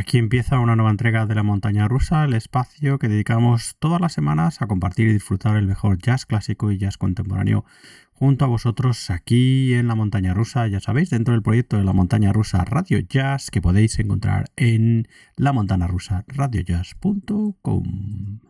Aquí empieza una nueva entrega de la montaña rusa, el espacio que dedicamos todas las semanas a compartir y disfrutar el mejor jazz clásico y jazz contemporáneo junto a vosotros aquí en la montaña rusa, ya sabéis, dentro del proyecto de la montaña rusa Radio Jazz que podéis encontrar en la montana rusa radiojazz.com.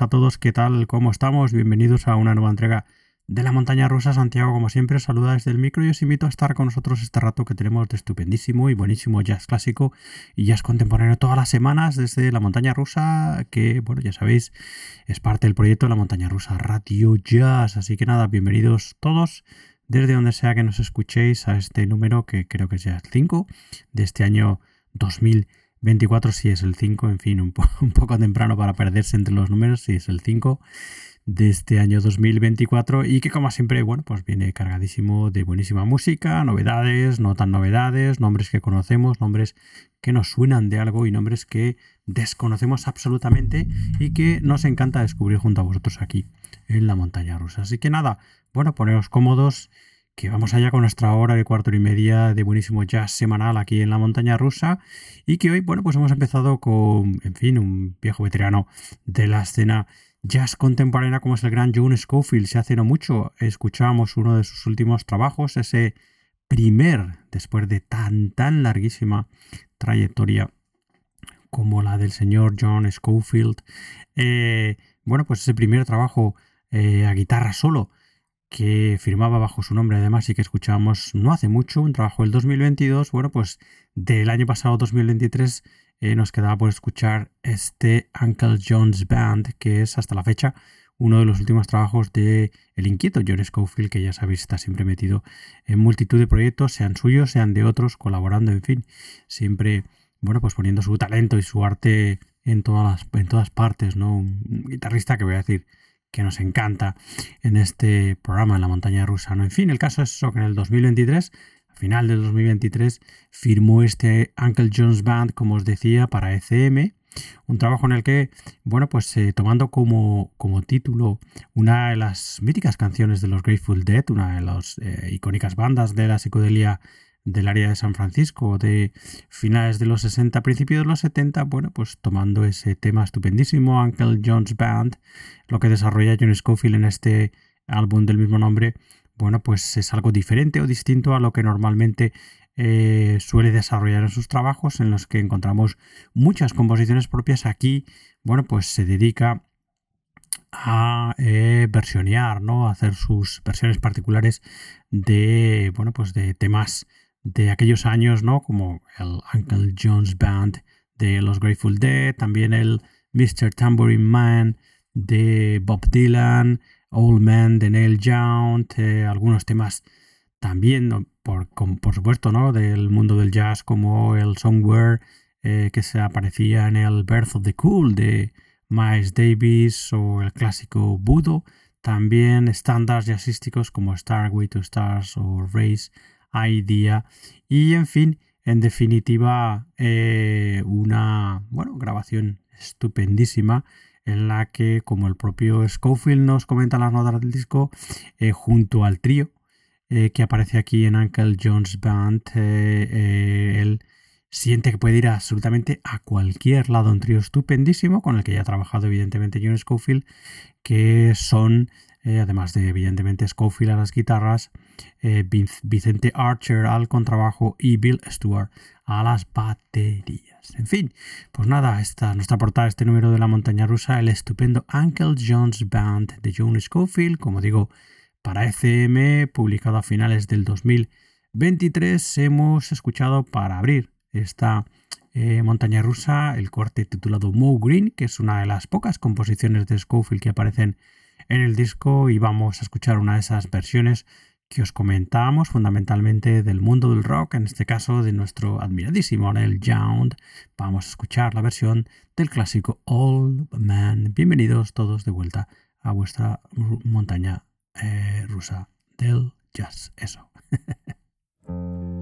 a todos, ¿qué tal? ¿Cómo estamos? Bienvenidos a una nueva entrega de la montaña rusa. Santiago, como siempre, saluda desde el micro y os invito a estar con nosotros este rato que tenemos de estupendísimo y buenísimo jazz clásico y jazz contemporáneo todas las semanas desde la montaña rusa, que, bueno, ya sabéis, es parte del proyecto de la montaña rusa Radio Jazz. Así que nada, bienvenidos todos desde donde sea que nos escuchéis a este número que creo que es ya el 5 de este año 2024, si es el 5, en fin, un, poco temprano para perderse entre los números, si es el 5 de este año 2024 y que como siempre, bueno, pues viene cargadísimo de buenísima música, novedades, no tan novedades, nombres que conocemos, nombres que nos suenan de algo y nombres que desconocemos absolutamente y que nos encanta descubrir junto a vosotros aquí en la montaña rusa. Así que nada, bueno, poneros cómodos que vamos allá con nuestra hora de cuarto y media de buenísimo jazz semanal aquí en la montaña rusa y que hoy, bueno, pues hemos empezado con, en fin, un viejo veterano de la escena jazz contemporánea como es el gran John Schofield. Se hace no mucho escuchábamos uno de sus últimos trabajos, ese primer, después de tan, tan larguísima trayectoria como la del señor John Schofield. Eh, bueno, pues ese primer trabajo eh, a guitarra solo que firmaba bajo su nombre además y que escuchábamos no hace mucho, un trabajo del 2022, bueno, pues del año pasado 2023 eh, nos quedaba por escuchar este Uncle John's Band, que es hasta la fecha uno de los últimos trabajos de el inquieto John Schofield, que ya sabéis está siempre metido en multitud de proyectos, sean suyos, sean de otros, colaborando, en fin, siempre, bueno, pues poniendo su talento y su arte en todas, las, en todas partes, ¿no? Un guitarrista que voy a decir que nos encanta en este programa en la montaña rusa, ¿no? En fin, el caso es eso, que en el 2023 final del 2023 firmó este Uncle John's Band, como os decía, para ECM, un trabajo en el que, bueno, pues eh, tomando como, como, título una de las míticas canciones de los Grateful Dead, una de las eh, icónicas bandas de la psicodelia del área de San Francisco de finales de los 60, principios de los 70, bueno, pues tomando ese tema estupendísimo, Uncle John's Band, lo que desarrolla John Scofield en este álbum del mismo nombre, bueno, pues es algo diferente o distinto a lo que normalmente eh, suele desarrollar en sus trabajos, en los que encontramos muchas composiciones propias. Aquí, bueno, pues se dedica a eh, versionear, ¿no? A hacer sus versiones particulares de, bueno, pues de temas de aquellos años, ¿no? Como el Uncle John's Band de los Grateful Dead, también el Mr. Tambourine Man de Bob Dylan, Old Man de Neil Young, eh, algunos temas también, por, por supuesto, ¿no? del mundo del jazz, como el Somewhere eh, que se aparecía en el Birth of the Cool de Miles Davis o el clásico Budo. También estándares jazzísticos como Starway to Stars o Race Idea. Y en fin, en definitiva, eh, una bueno, grabación estupendísima en la que, como el propio Schofield nos comenta en las notas del disco, eh, junto al trío eh, que aparece aquí en Uncle John's Band, él siente que puede ir absolutamente a cualquier lado. Un trío estupendísimo con el que ya ha trabajado evidentemente John Schofield, que son, además de evidentemente Schofield a las guitarras, Vicente Archer al contrabajo y Bill Stewart a las baterías. En fin, pues nada, esta nuestra portada, este número de la montaña rusa, el estupendo Uncle John's Band de John Schofield, como digo, para ECM, publicado a finales del 2023, hemos escuchado para abrir esta eh, montaña rusa el corte titulado Mo Green, que es una de las pocas composiciones de Schofield que aparecen en el disco y vamos a escuchar una de esas versiones que os comentábamos fundamentalmente del mundo del rock, en este caso de nuestro admiradísimo Neil Young. Vamos a escuchar la versión del clásico Old Man. Bienvenidos todos de vuelta a vuestra montaña eh, rusa del jazz. Eso.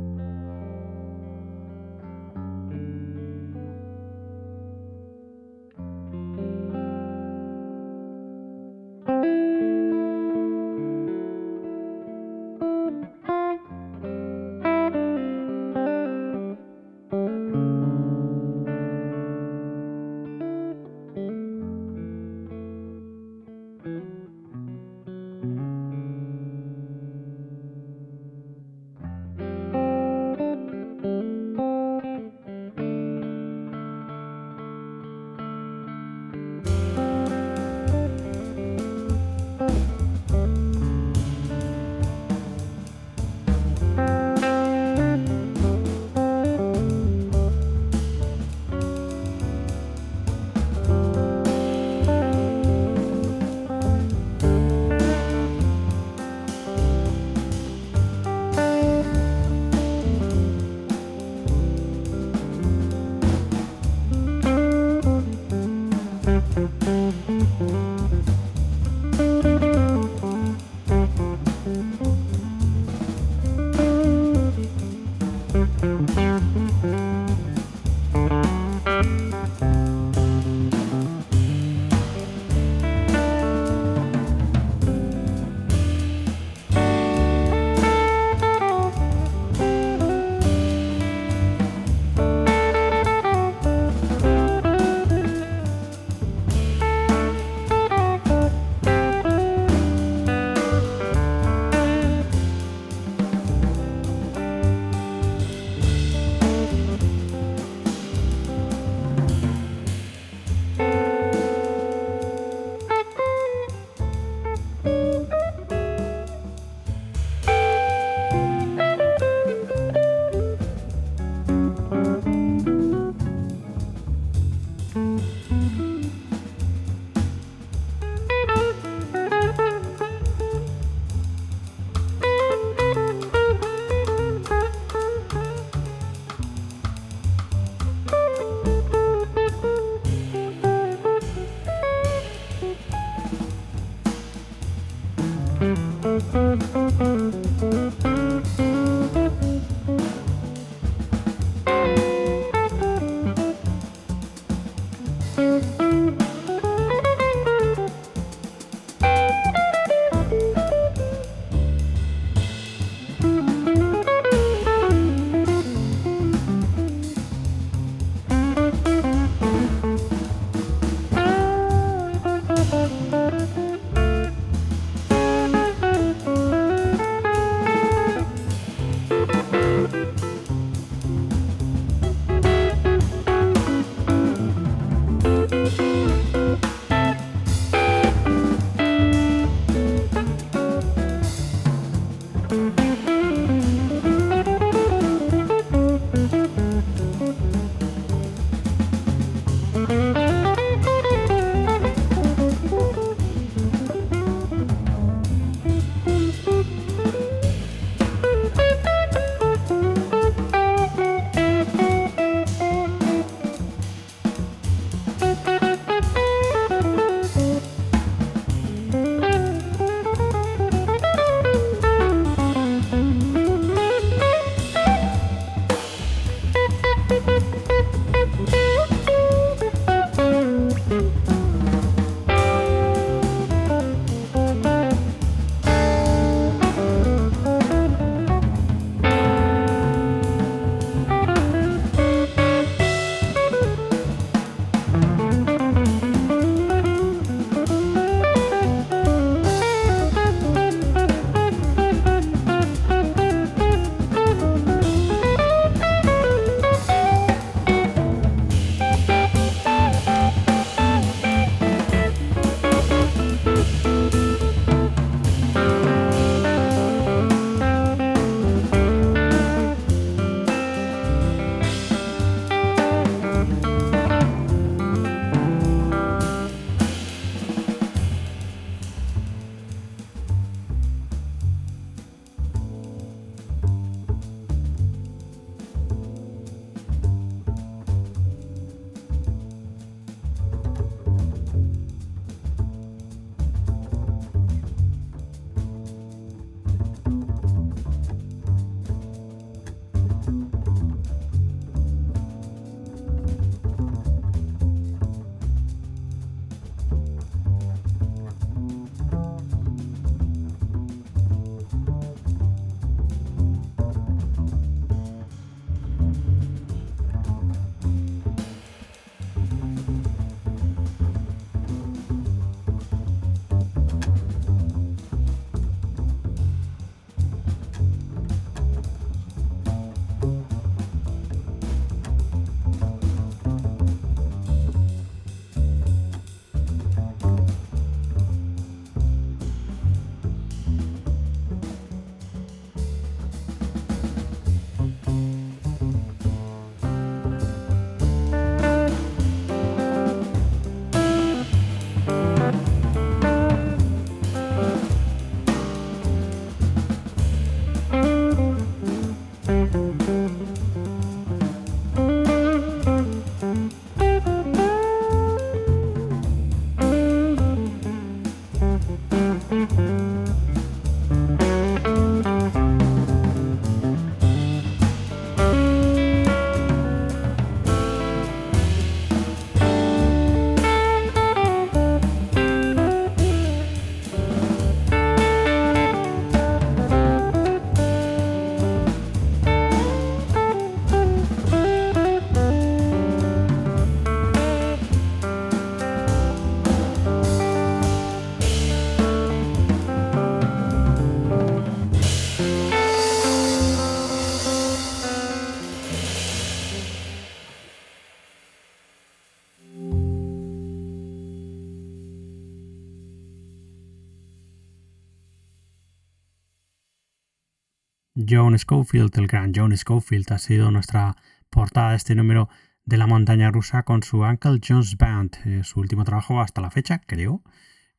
John Schofield, el gran John Schofield, ha sido nuestra portada de este número de la montaña rusa con su Uncle John's Band, eh, su último trabajo hasta la fecha, creo,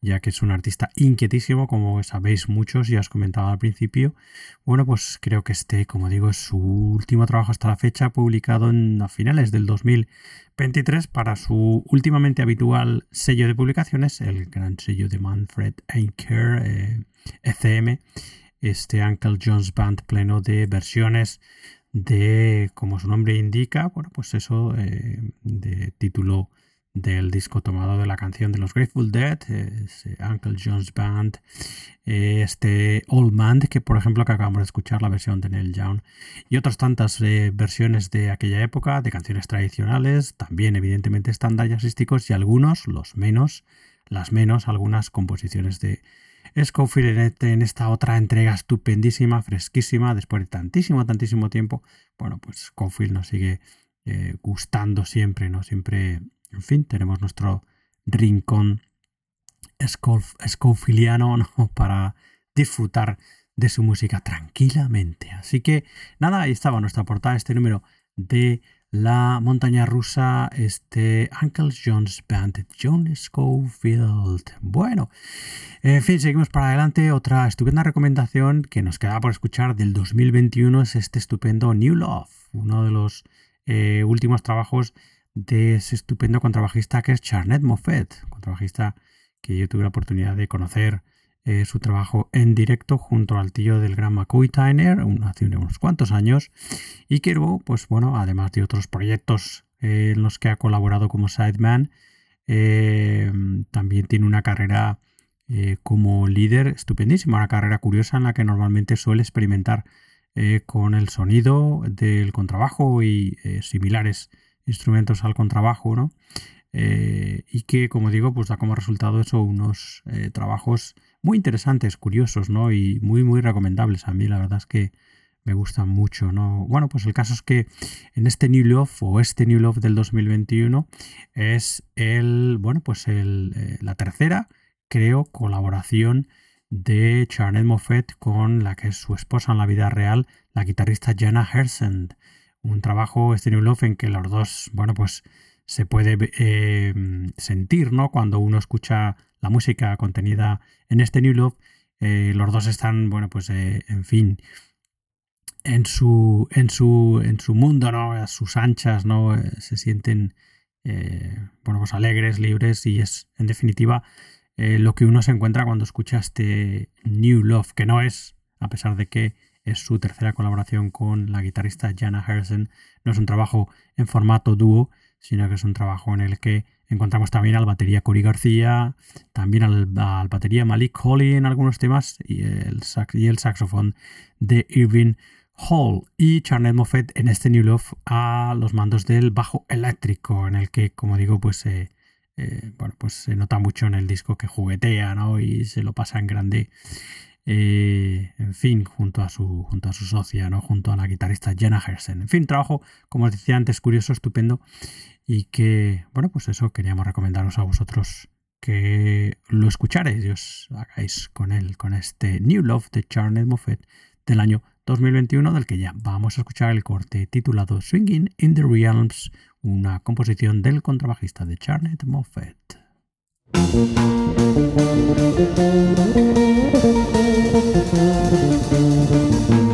ya que es un artista inquietísimo, como sabéis muchos, ya os comentaba al principio. Bueno, pues creo que este, como digo, es su último trabajo hasta la fecha, publicado en, a finales del 2023 para su últimamente habitual sello de publicaciones, el gran sello de Manfred ECM, eh, e este Uncle John's Band pleno de versiones de, como su nombre indica, bueno, pues eso, eh, de título del disco tomado de la canción de los Grateful Dead, Uncle John's Band, este Old Man, que por ejemplo que acabamos de escuchar la versión de Neil Young, y otras tantas eh, versiones de aquella época, de canciones tradicionales, también evidentemente estándares jazzísticos y algunos, los menos, las menos, algunas composiciones de Scofield en esta otra entrega estupendísima, fresquísima, después de tantísimo, tantísimo tiempo. Bueno, pues Scofield nos sigue eh, gustando siempre, ¿no? Siempre en fin, tenemos nuestro rincón escofiliano para disfrutar de su música tranquilamente. Así que nada, ahí estaba nuestra portada, este número de la montaña rusa, este Uncle John's Band, John Schofield. Bueno, en fin, seguimos para adelante. Otra estupenda recomendación que nos queda por escuchar del 2021 es este estupendo New Love, uno de los eh, últimos trabajos de ese estupendo contrabajista que es Charnet Moffett, contrabajista que yo tuve la oportunidad de conocer eh, su trabajo en directo junto al tío del gran McCoy Tyner hace unos cuantos años y que luego, pues bueno, además de otros proyectos eh, en los que ha colaborado como sideman, eh, también tiene una carrera como líder estupendísima, una carrera curiosa en la que normalmente suele experimentar con el sonido del contrabajo y similares instrumentos al contrabajo, ¿no? Y que, como digo, pues da como resultado eso unos trabajos muy interesantes, curiosos, ¿no? Y muy, muy recomendables. A mí la verdad es que me gustan mucho, ¿no? Bueno, pues el caso es que en este New Love o este New Love del 2021 es el, bueno, pues el, eh, la tercera, creo, colaboración de Charnette Moffett con la que es su esposa en la vida real, la guitarrista Jana Hersend un trabajo, este New Love, en que los dos, bueno, pues se puede eh, sentir, ¿no? Cuando uno escucha la música contenida en este New Love, eh, los dos están, bueno, pues, eh, en fin, en su, en su, en su mundo, ¿no? A sus anchas, ¿no? se sienten, bueno, pues alegres, libres y es, en definitiva, lo que uno se encuentra cuando escucha este New Love, que no es, a pesar de que es su tercera colaboración con la guitarrista Jana Harrison. No es un trabajo en formato dúo, sino que es un trabajo en el que encontramos también al batería Cory García, también al, batería Malik Holly en algunos temas y el, y el saxofón de Irving Hall y Charnel Moffett en este New Love a los mandos del bajo eléctrico en el que como digo pues eh, bueno pues se nota mucho en el disco que juguetea ¿no? y se lo pasa en grande en fin, junto a su, junto a su socia, ¿no? junto a la guitarrista Jenna Hersen. En fin, trabajo, como os decía antes, curioso, estupendo y que, bueno, pues eso queríamos recomendaros a vosotros que lo escucharéis y os hagáis con él, con este New Love de Charney Moffett del año 2021, del que ya vamos a escuchar el corte titulado Swinging in the Realms, una composición del contrabajista de Charnet Moffett. Thank you.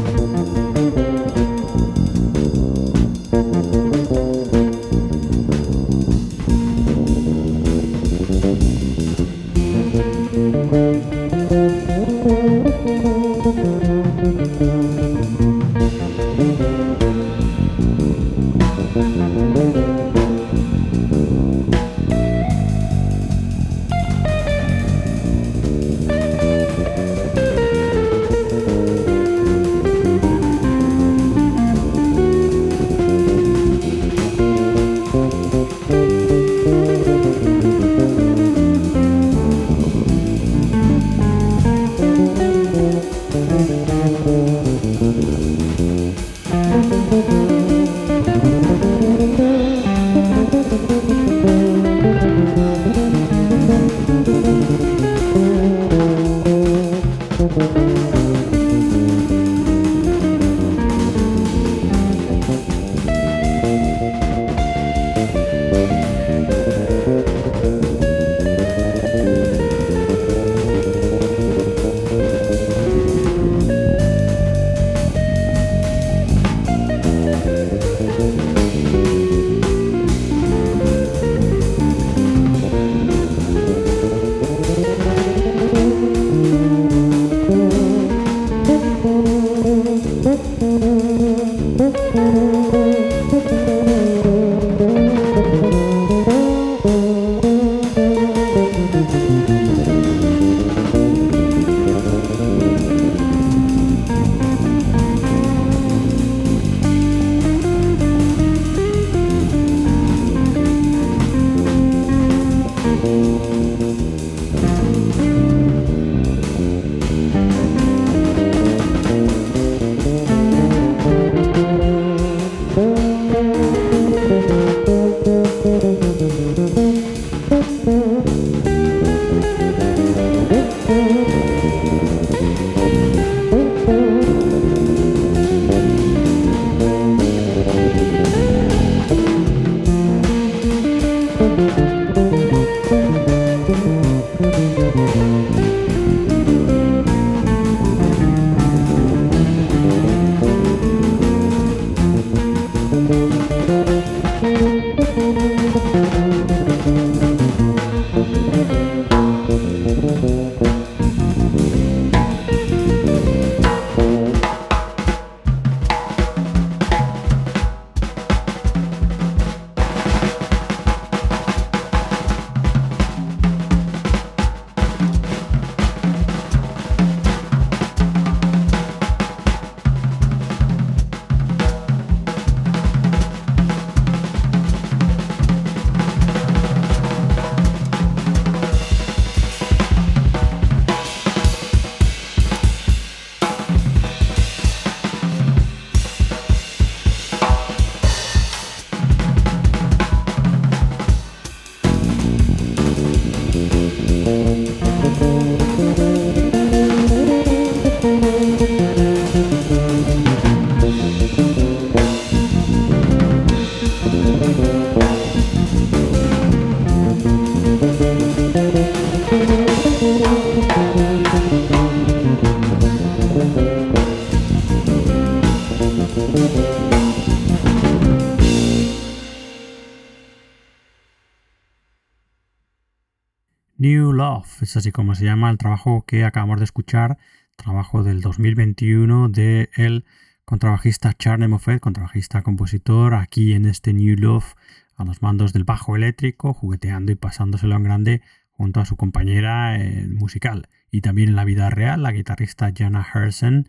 Es así como se llama el trabajo que acabamos de escuchar, trabajo del 2021 de el contrabajista Charlie Moffett, contrabajista compositor, aquí en este New Love a los mandos del bajo eléctrico, jugueteando y pasándoselo en grande junto a su compañera eh, musical. Y también en la vida real, la guitarrista Jana Hersen,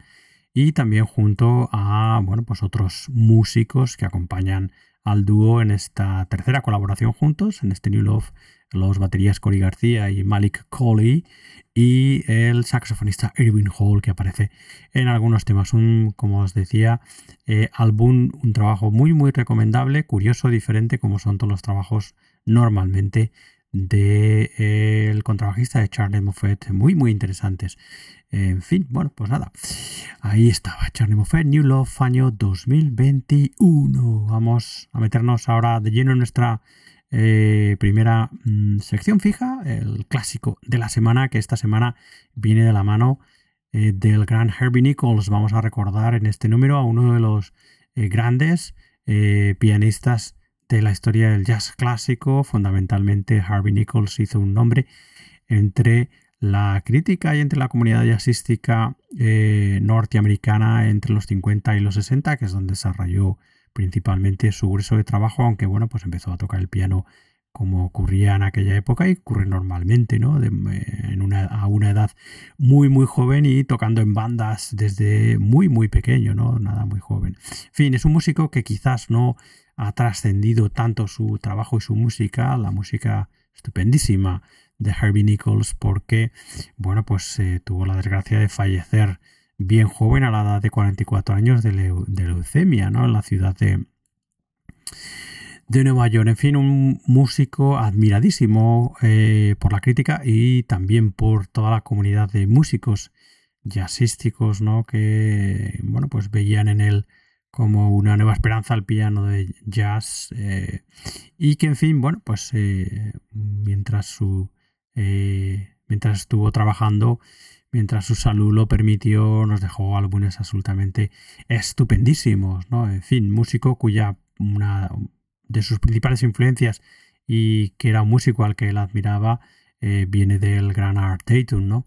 y también junto a bueno, pues otros músicos que acompañan al dúo en esta tercera colaboración juntos, en este New Love, los baterías Cory García y Malik Coley y el saxofonista Irving Hall que aparece en algunos temas. Un, como os decía, eh, álbum, un trabajo muy muy recomendable, curioso, diferente como son todos los trabajos normalmente del de, contrabajista de Charlie Moffett, muy muy interesantes. En fin, bueno, pues nada. Ahí estaba Charlie Moffett, New Love, año 2021. Vamos a meternos ahora de lleno en nuestra eh, primera mm, sección fija, el clásico de la semana, que esta semana viene de la mano eh, del gran Herbie Nichols. Vamos a recordar en este número a uno de los eh, grandes pianistas de la historia del jazz clásico. Fundamentalmente, Herbie Nichols hizo un nombre entre la crítica y entre la comunidad jazzística norteamericana entre los 50 y los 60, que es donde desarrolló principalmente su grueso de trabajo, aunque bueno, pues empezó a tocar el piano como ocurría en aquella época y ocurre normalmente, ¿no? Eh, en una, a una edad muy, muy joven y tocando en bandas desde muy, muy pequeño, ¿no? Nada muy joven. En fin, es un músico que quizás no ha trascendido tanto su trabajo y su música, la música estupendísima de Herbie Nichols, porque, bueno, pues eh, tuvo la desgracia de fallecer bien joven, a la edad de 44 años, de, leucemia, ¿no? En la ciudad de, de Nueva York. En fin, un músico admiradísimo eh, por la crítica y también por toda la comunidad de músicos jazzísticos, ¿no? Que, bueno, pues veían en él como una nueva esperanza al piano de jazz eh, y que, en fin, bueno, pues eh, mientras su... mientras estuvo trabajando mientras su salud lo permitió, nos dejó álbumes absolutamente estupendísimos, ¿no? En fin, músico cuya una de sus principales influencias y que era un músico al que él admiraba eh, viene del gran Art Tatum, ¿no?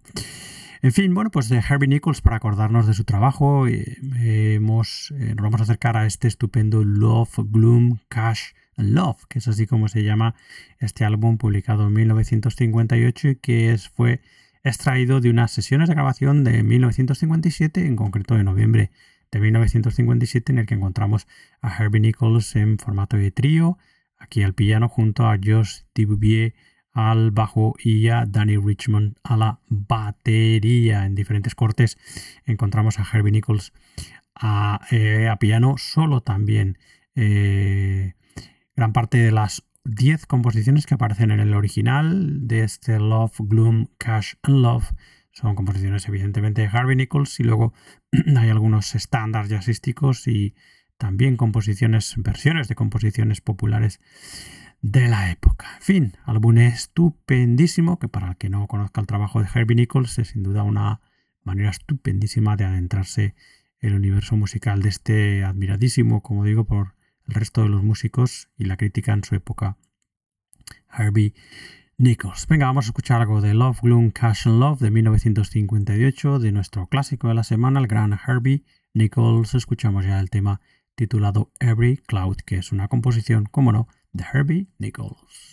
En fin, bueno, pues de Herbie Nichols, para acordarnos de su trabajo, eh, eh, nos vamos a acercar a este estupendo Love, Gloom, Cash and Love, que es así como se llama este álbum publicado en 1958 y que fue extraído de unas sesiones de grabación de 1957, en concreto de noviembre de 1957, en el que encontramos a Herbie Nichols en formato de trío, aquí al piano junto a Josh Dubuvier al bajo y a Danny Richmond a la batería. En diferentes cortes encontramos a Herbie Nichols a, eh, piano solo también. Eh, gran parte de las 10 composiciones que aparecen en el original de este Love, Gloom, Cash and Love. Son composiciones evidentemente de Harvey Nichols y luego hay algunos estándares jazzísticos y también composiciones, versiones de composiciones populares de la época. En fin, álbum estupendísimo que para el que no conozca el trabajo de Herbie Nichols es sin duda una manera estupendísima de adentrarse en el universo musical de este admiradísimo, como digo, por el resto de los músicos y la crítica en su época. Herbie Nichols. Venga, vamos a escuchar algo de Love, Gloom, Cash and Love de 1958, de nuestro clásico de la semana, el gran Herbie Nichols. Escuchamos ya el tema titulado Every Cloud, que es una composición, como no, de Herbie Nichols.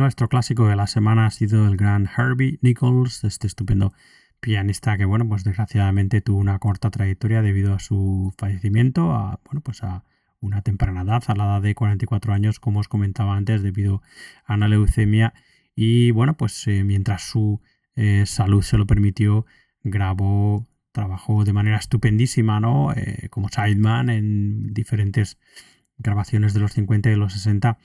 Nuestro clásico de la semana ha sido el gran Herbie Nichols, este estupendo pianista que, bueno, pues desgraciadamente tuvo una corta trayectoria debido a su fallecimiento, a, bueno, pues a una temprana edad, a la edad de 44 años, como os comentaba antes, debido a una leucemia. Y bueno, pues eh, mientras su eh, salud se lo permitió, grabó, trabajó de manera estupendísima, ¿no? Eh, como sideman en diferentes grabaciones de los 50 y de los 60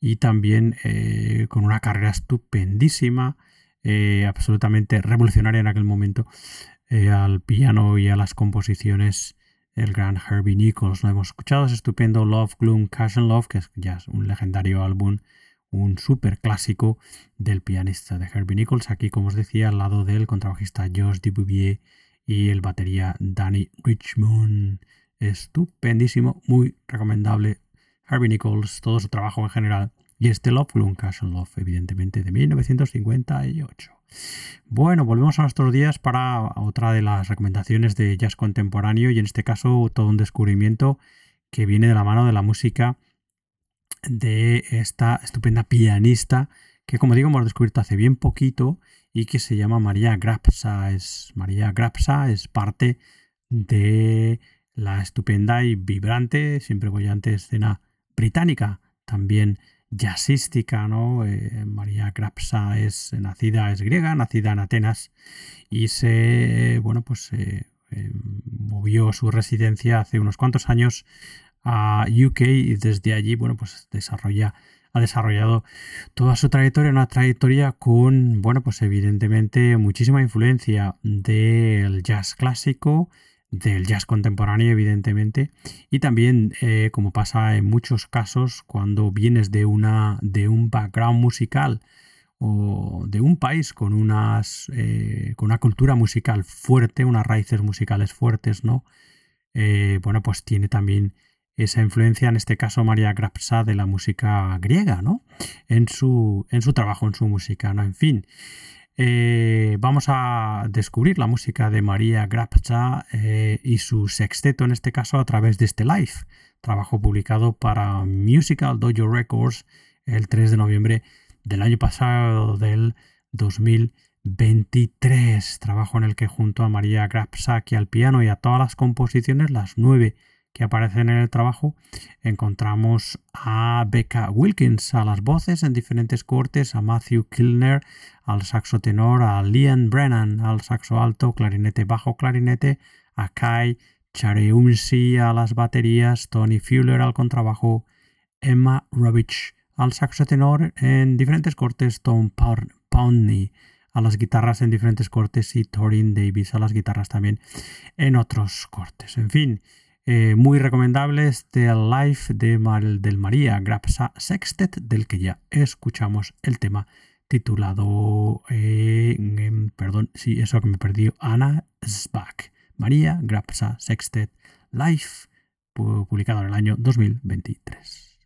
y también eh, con una carrera estupendísima, eh, absolutamente revolucionaria en aquel momento, eh, al piano y a las composiciones, el gran Herbie Nichols. Lo hemos escuchado, es estupendo Love, Gloom, Cash and Love, que es ya un legendario álbum, un súper clásico del pianista de Herbie Nichols. Aquí, como os decía, al lado del contrabajista Josh Dubuvier y el batería Danny Richmond. Estupendísimo, muy recomendable Harvey Nichols, todo su trabajo en general, y este Love, Gloom, Cash Love, evidentemente, de 1958. Bueno, volvemos a nuestros días para otra de las recomendaciones de jazz contemporáneo y en este caso todo un descubrimiento que viene de la mano de la música de esta estupenda pianista que como digo hemos descubierto hace bien poquito y que se llama María Grapsa. Es, María Grapsa es parte de la estupenda y vibrante, siempre bollante escena británica, también jazzística, ¿no? Eh, María Grapsa es nacida, es griega, nacida en Atenas y se, bueno, pues eh, movió su residencia hace unos cuantos años a UK y desde allí, bueno, pues desarrolla, ha desarrollado toda su trayectoria, una trayectoria con, bueno, pues evidentemente muchísima influencia del jazz clásico, del jazz contemporáneo, evidentemente, y también, eh, como pasa en muchos casos, cuando vienes de, una, de un background musical o de un país con, unas, eh, con una cultura musical fuerte, unas raíces musicales fuertes, ¿no? Eh, bueno, pues tiene también esa influencia, en este caso María Grapsa, de la música griega, ¿no? En su, en su trabajo, en su música, ¿no? En fin. Eh, vamos a descubrir la música de María Grapcha eh, y su sexteto en este caso a través de este live, trabajo publicado para Musical Dojo Records el 3 de noviembre del año pasado del 2023, trabajo en el que junto a María Grapsa y al piano y a todas las composiciones, las nueve que aparecen en el trabajo, encontramos a Becca Wilkins a las voces en diferentes cortes, a Matthew Kilner al saxo tenor, a Liam Brennan al saxo alto, clarinete bajo, clarinete, a Kai Chareumsi a las baterías, Tony Fuller al contrabajo, Emma Rovich al saxo tenor en diferentes cortes, Tom Poundney a las guitarras en diferentes cortes y Torin Davis a las guitarras también en otros cortes. En fin, eh, muy recomendable este live de del María Grapsa Sextet, del que ya escuchamos el tema titulado, perdón, sí, eso que me perdió, Ana Sbach, María Grapsa Sextet Live, publicado en el año 2023.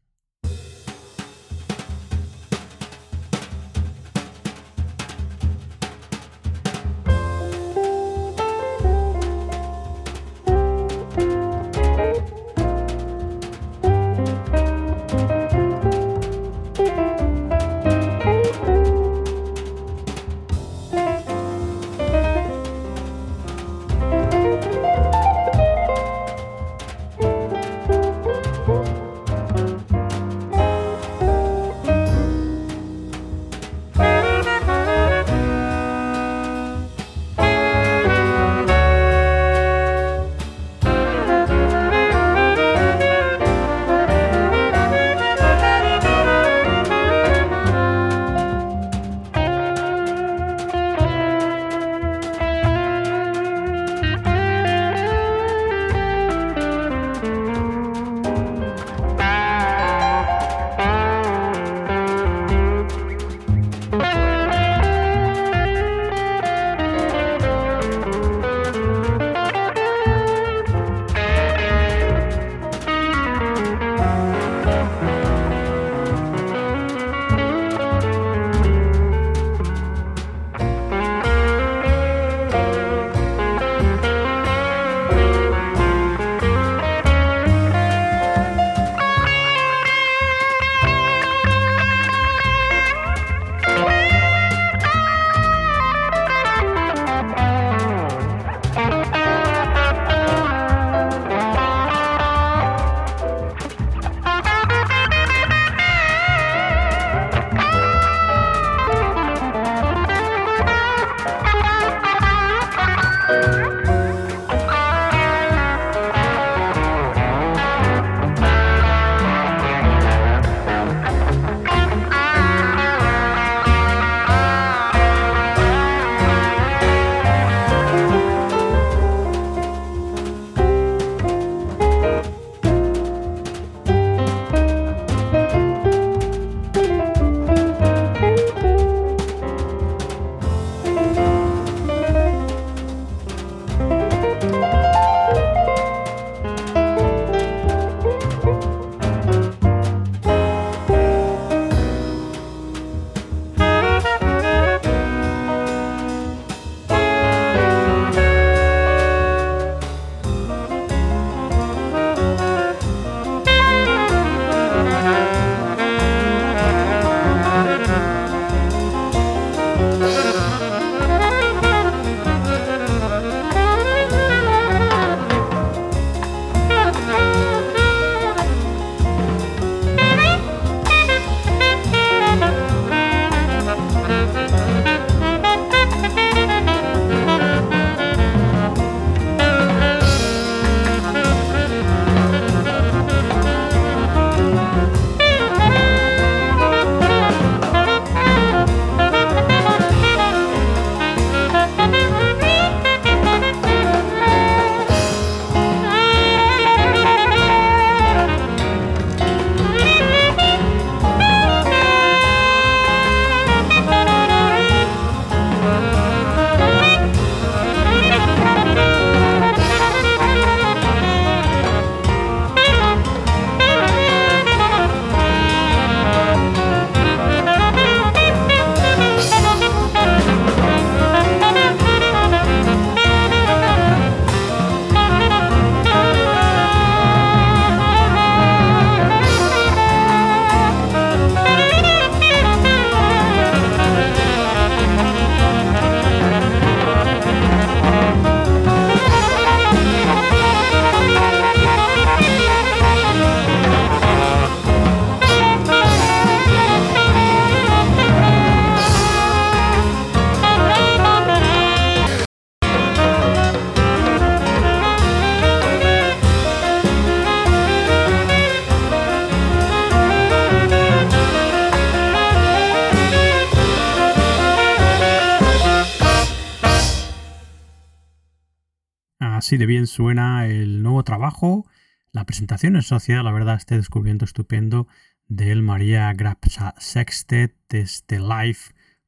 Así de bien suena el nuevo trabajo, la presentación en sociedad, la verdad, este descubrimiento estupendo del María Grapsa Sextet este live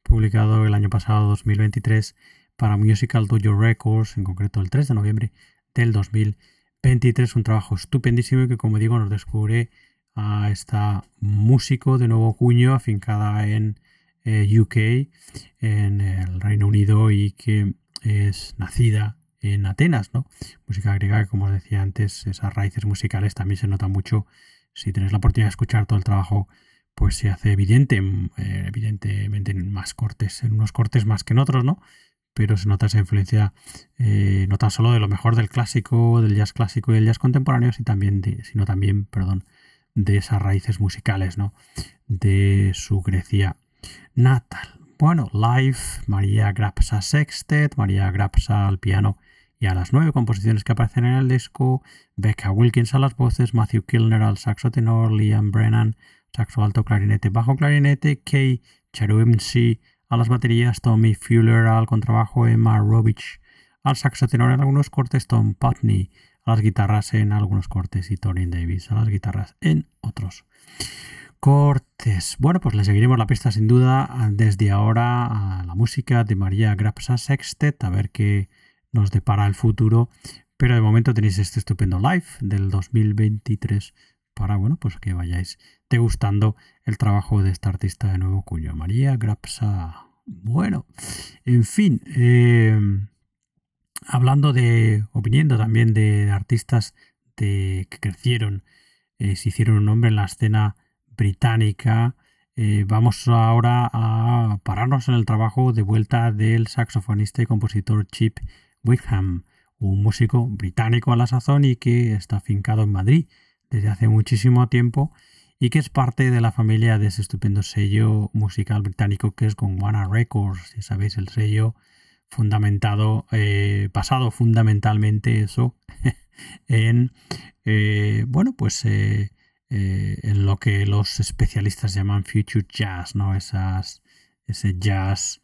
publicado el año pasado 2023 para Musical Dojo Records, en concreto el 3 de noviembre del 2023. Un trabajo estupendísimo que, como digo, nos descubre a esta músico de nuevo cuño afincada en eh, UK, en el Reino Unido y que es nacida en Atenas, ¿no? Música griega que, como os decía antes, esas raíces musicales también se notan mucho. Si tenéis la oportunidad de escuchar todo el trabajo, pues se hace evidente, eh, evidentemente en más cortes, en unos cortes más que en otros, ¿no? Pero se nota esa influencia eh, no tan solo de lo mejor del clásico, del jazz clásico y del jazz contemporáneo, sino también, de, perdón, de esas raíces musicales, ¿no? De su Grecia natal. Bueno, live, María Grapsa Sextet, María Grapsa al piano y a las nueve composiciones que aparecen en el disco, Becca Wilkins a las voces, Matthew Kilner al saxo tenor, Liam Brennan, saxo alto, clarinete, bajo clarinete, Kay Charumsi a las baterías, Tommy Fuller al contrabajo, Emma Robich al saxo tenor en algunos cortes, Tom Putney a las guitarras en algunos cortes y Tony Davis a las guitarras en otros cortes. Bueno, pues le seguiremos la pista sin duda desde ahora a la música de María Grapsa Sextet, a ver qué nos depara el futuro. Pero de momento tenéis este estupendo live del 2023 para, bueno, pues que vayáis degustando el trabajo de esta artista de nuevo cuño, María Grapsa. Bueno, en fin, eh, hablando de, o viniendo también de artistas de, que crecieron, eh, se hicieron un nombre en la escena británica, eh, vamos ahora a pararnos en el trabajo de vuelta del saxofonista y compositor Chip Wickham, un músico británico a la sazón y que está afincado en Madrid desde hace muchísimo tiempo y que es parte de la familia de ese estupendo sello musical británico que es Gondwana Records, si sabéis, el sello fundamentado, eh, basado fundamentalmente eso en, eh, bueno, pues eh, en lo que los especialistas llaman future jazz, ¿no? Ese jazz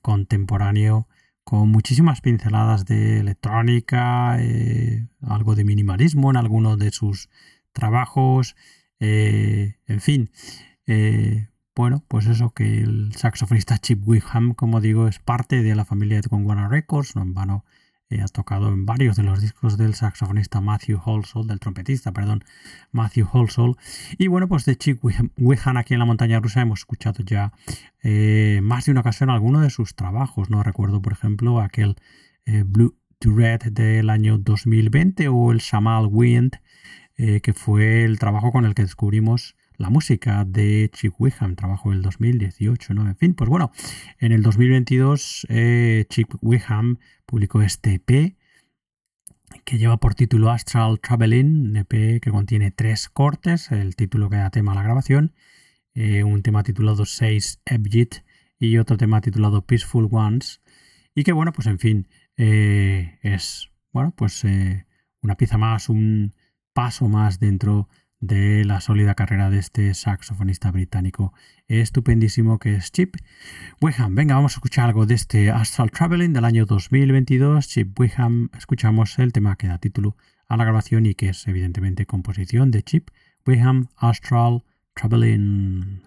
contemporáneo con muchísimas pinceladas de electrónica, eh, algo de minimalismo en algunos de sus trabajos, eh, en fin. Eh, bueno, pues eso que el saxofonista Chip Wickham, como digo, es parte de la familia de Conguana Records, no en vano eh, ha tocado en varios de los discos del saxofonista Matthew Holsall, del trompetista, perdón, Matthew Holsall. Y bueno, pues de Chick Wihan aquí en la montaña rusa hemos escuchado ya eh, más de una ocasión alguno de sus trabajos. No recuerdo, por ejemplo, aquel eh, Blue to Red del año 2020 o el Shamal Wind, que fue el trabajo con el que descubrimos la música de Chick Wickham, trabajo del 2018, ¿no? En fin, pues bueno, en el 2022 eh, Chick Wickham publicó este EP que lleva por título Astral Traveling, un EP que contiene tres cortes, el título que da tema a la grabación, eh, un tema titulado 6 Ebjit y otro tema titulado Peaceful Ones, y que bueno, pues en fin, eh, es, bueno, pues una pieza más, un paso más dentro de de la sólida carrera de este saxofonista británico estupendísimo que es Chip Wickham. Venga, vamos a escuchar algo de este Astral Traveling del año 2022. Chip Wickham, escuchamos el tema que da título a la grabación y que es evidentemente composición de Chip Wickham Astral Traveling.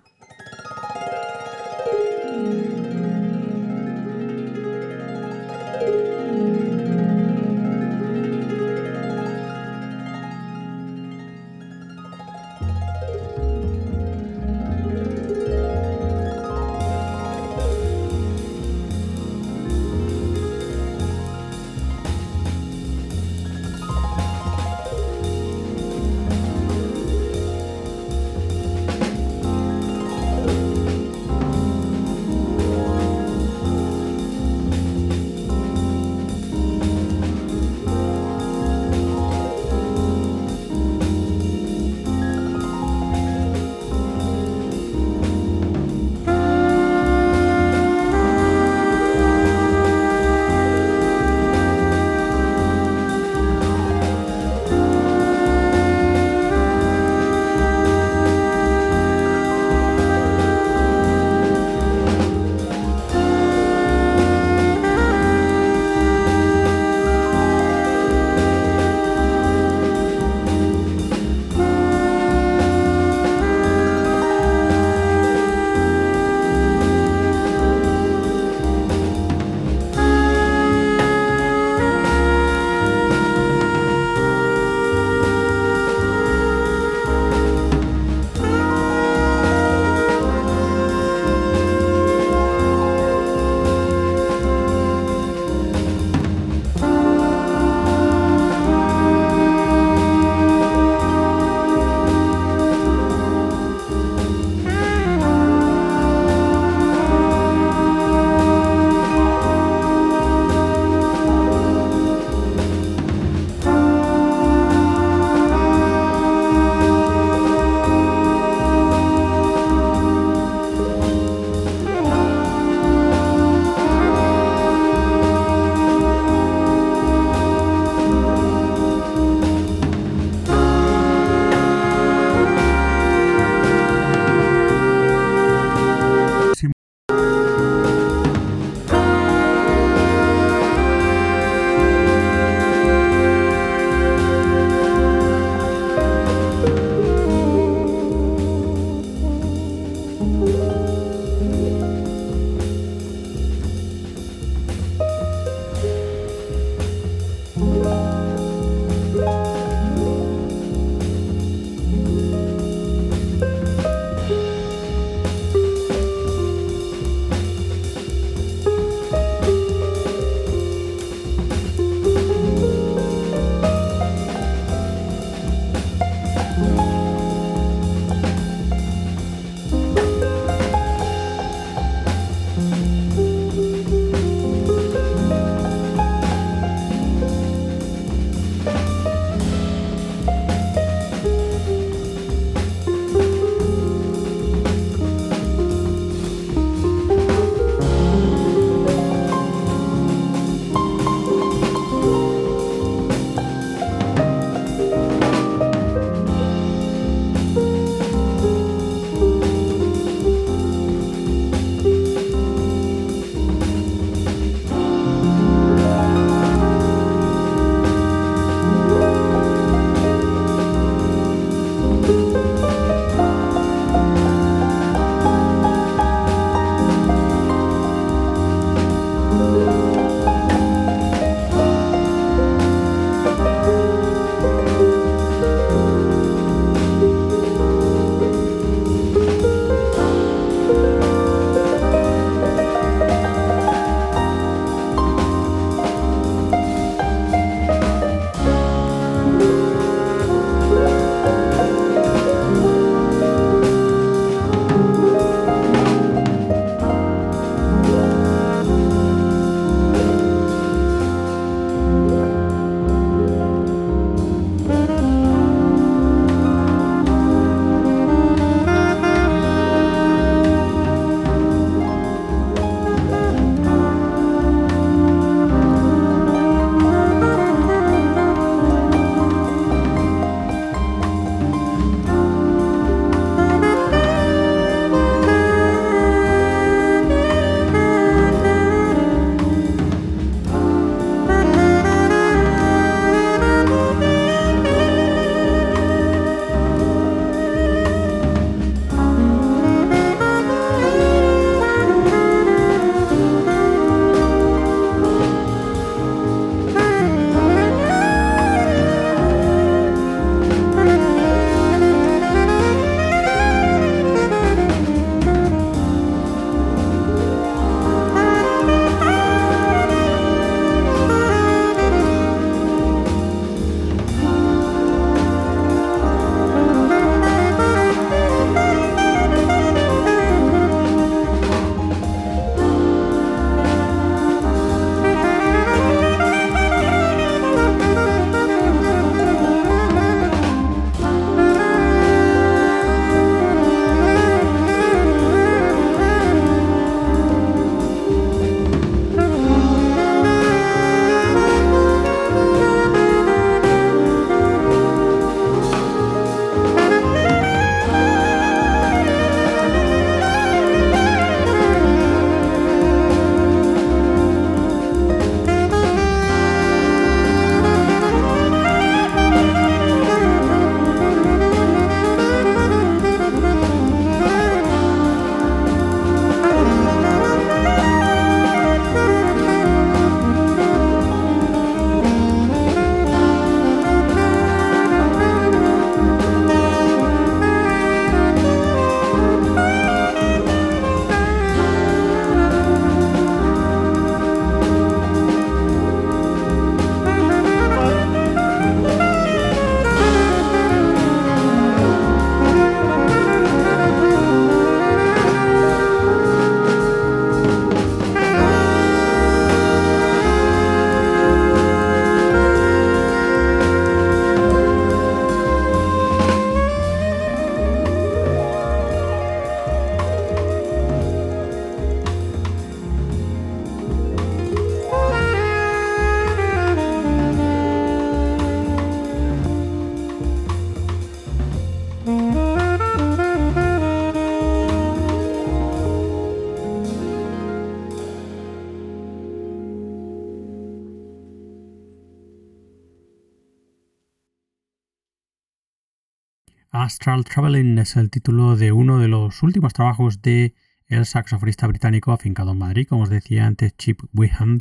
Astral Traveling es el título de uno de los últimos trabajos de el saxofonista británico afincado en Madrid, como os decía antes, Chip Wiham,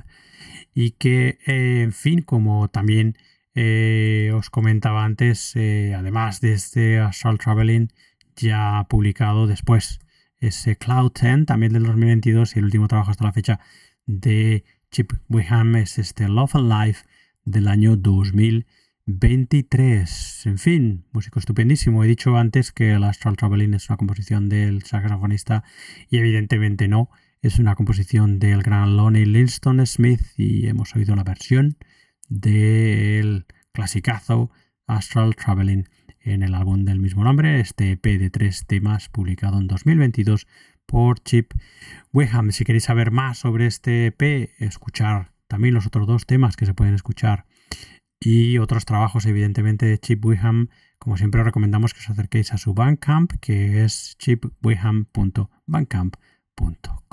y que, eh, en fin, como también eh, os comentaba antes, eh, además de este Assault Traveling, ya ha publicado después ese Cloud 10, también del 2022, y el último trabajo hasta la fecha de Chip Wiham es este Love and Life del año 2023. En fin, músico estupendísimo. He dicho antes que el Astral Traveling es una composición del saxofonista y evidentemente no. Es una composición del gran Lonnie Linston Smith y hemos oído la versión del clasicazo Astral Traveling en el álbum del mismo nombre, este EP de tres temas publicado en 2022 por Chip Weham. Si queréis saber más sobre este EP, escuchar también los otros dos temas que se pueden escuchar y otros trabajos evidentemente de Chip Weham, como siempre recomendamos que os acerquéis a su Bandcamp que es chipweham.bandcamp.com.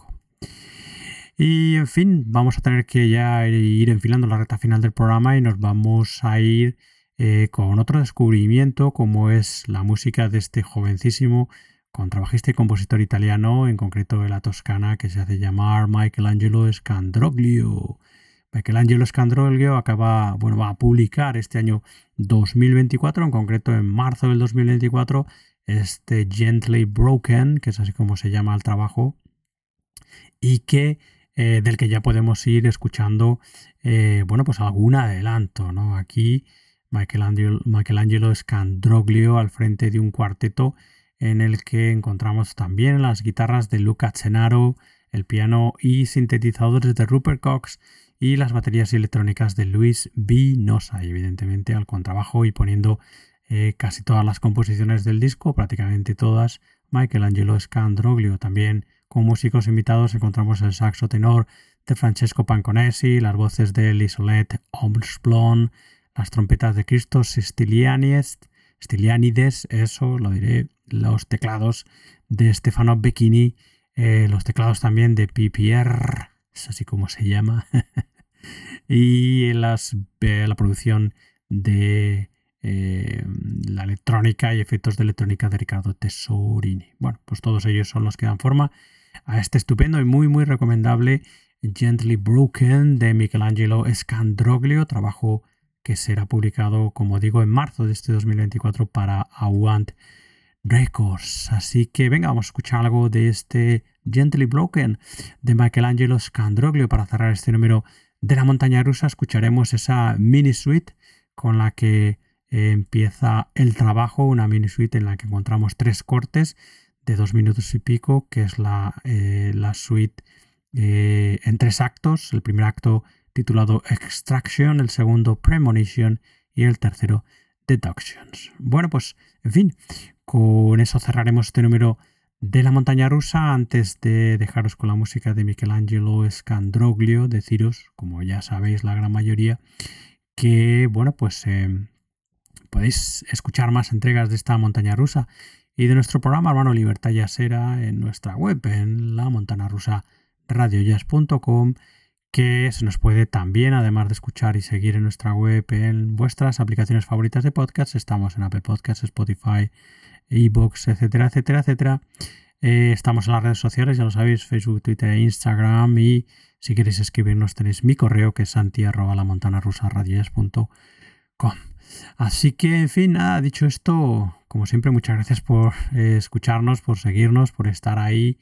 Y en fin, vamos a tener que ya ir enfilando la recta final del programa y nos vamos a ir eh, con otro descubrimiento como es la música de este jovencísimo contrabajista y compositor italiano, en concreto de la Toscana, que se hace llamar Michelangelo Scandroglio. Michelangelo Scandroglio acaba, bueno, va a publicar este año 2024, en concreto en marzo del 2024, este Gently Broken, que es así como se llama el trabajo, y que eh, del que ya podemos ir escuchando, eh, bueno, pues algún adelanto, ¿no? Aquí Michelangelo, Michelangelo Scandroglio al frente de un cuarteto en el que encontramos también las guitarras de Luca Cenaro, el piano y sintetizadores de Rupert Cox y las baterías electrónicas de Luis B. Nosa, y evidentemente al contrabajo y poniendo eh, casi todas las composiciones del disco, prácticamente todas, Michelangelo Scandroglio. También con músicos invitados encontramos el saxo tenor de Francesco Panconesi, las voces de Lisolet Omsblon, las trompetas de Christos Stylianides, eso lo diré los teclados de Stefano Becchini, eh, los teclados también de PPR, es así como se llama, y las, eh, la producción de eh, la electrónica y efectos de electrónica de Ricardo Tesorini. Bueno, pues todos ellos son los que dan forma a este estupendo y muy muy recomendable Gently Broken de Michelangelo Scandroglio, trabajo que será publicado, como digo, en marzo de este 2024 para Awant Records. Así que venga, vamos a escuchar algo de este Gently Broken de Michelangelo Scandroglio para cerrar este número de la montaña rusa. Escucharemos esa mini suite con la que eh, empieza el trabajo, una mini suite en la que encontramos tres cortes de dos minutos y pico, que es la, eh, suite eh, en tres actos. El primer acto titulado Extraction, el segundo Premonition y el tercero Deductions. Bueno, pues en fin, con eso cerraremos este número de la montaña rusa. Antes de dejaros con la música de Michelangelo Scandroglio, deciros, como ya sabéis la gran mayoría, que bueno, pues eh, podéis escuchar más entregas de esta montaña rusa y de nuestro programa Hermano Libertad Yasera en nuestra web, en la montana rusa radiojazz.com que se nos puede también, además de escuchar y seguir en nuestra web, en vuestras aplicaciones favoritas de podcast. Estamos en Apple Podcasts, Spotify, Ebox, etcétera, etcétera, etcétera. Eh, estamos en las redes sociales, ya lo sabéis, Facebook, Twitter e Instagram. Y si queréis escribirnos, tenéis mi correo que es santi Así que, en fin, nada, dicho esto, como siempre, muchas gracias por eh, escucharnos, por seguirnos, por estar ahí.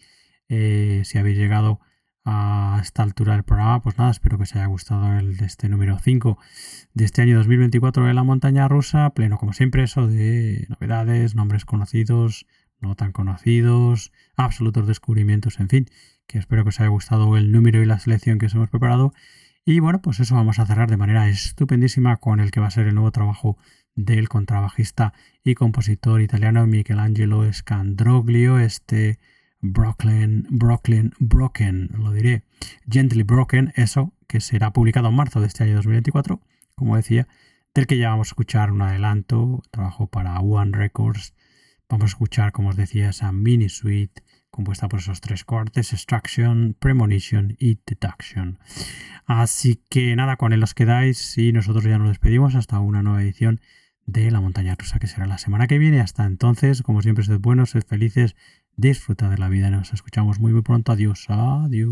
Eh, si habéis llegado a esta altura del programa, pues nada, espero que os haya gustado el este número 5 de este año 2024 de la montaña rusa, pleno como siempre eso de novedades, nombres conocidos, no tan conocidos, absolutos descubrimientos, en fin, que espero que os haya gustado el número y la selección que os hemos preparado. Y bueno, pues eso vamos a cerrar de manera estupendísima con el que va a ser el nuevo trabajo del contrabajista y compositor italiano Michelangelo Scandroglio, este Brooklyn, Brooklyn, Broken, lo diré, Gently Broken, eso que será publicado en marzo de este año 2024, como decía, del que ya vamos a escuchar un adelanto, trabajo para One Records, vamos a escuchar, como os decía, esa mini suite compuesta por esos tres cortes, Extraction, Premonition y Deduction. Así que nada, con él los quedáis y nosotros ya nos despedimos hasta una nueva edición de La Montaña Rusa que será la semana que viene. Hasta entonces, como siempre, sed buenos, sed felices Disfruta de la vida. Nos escuchamos muy pronto. Adiós. Adiós.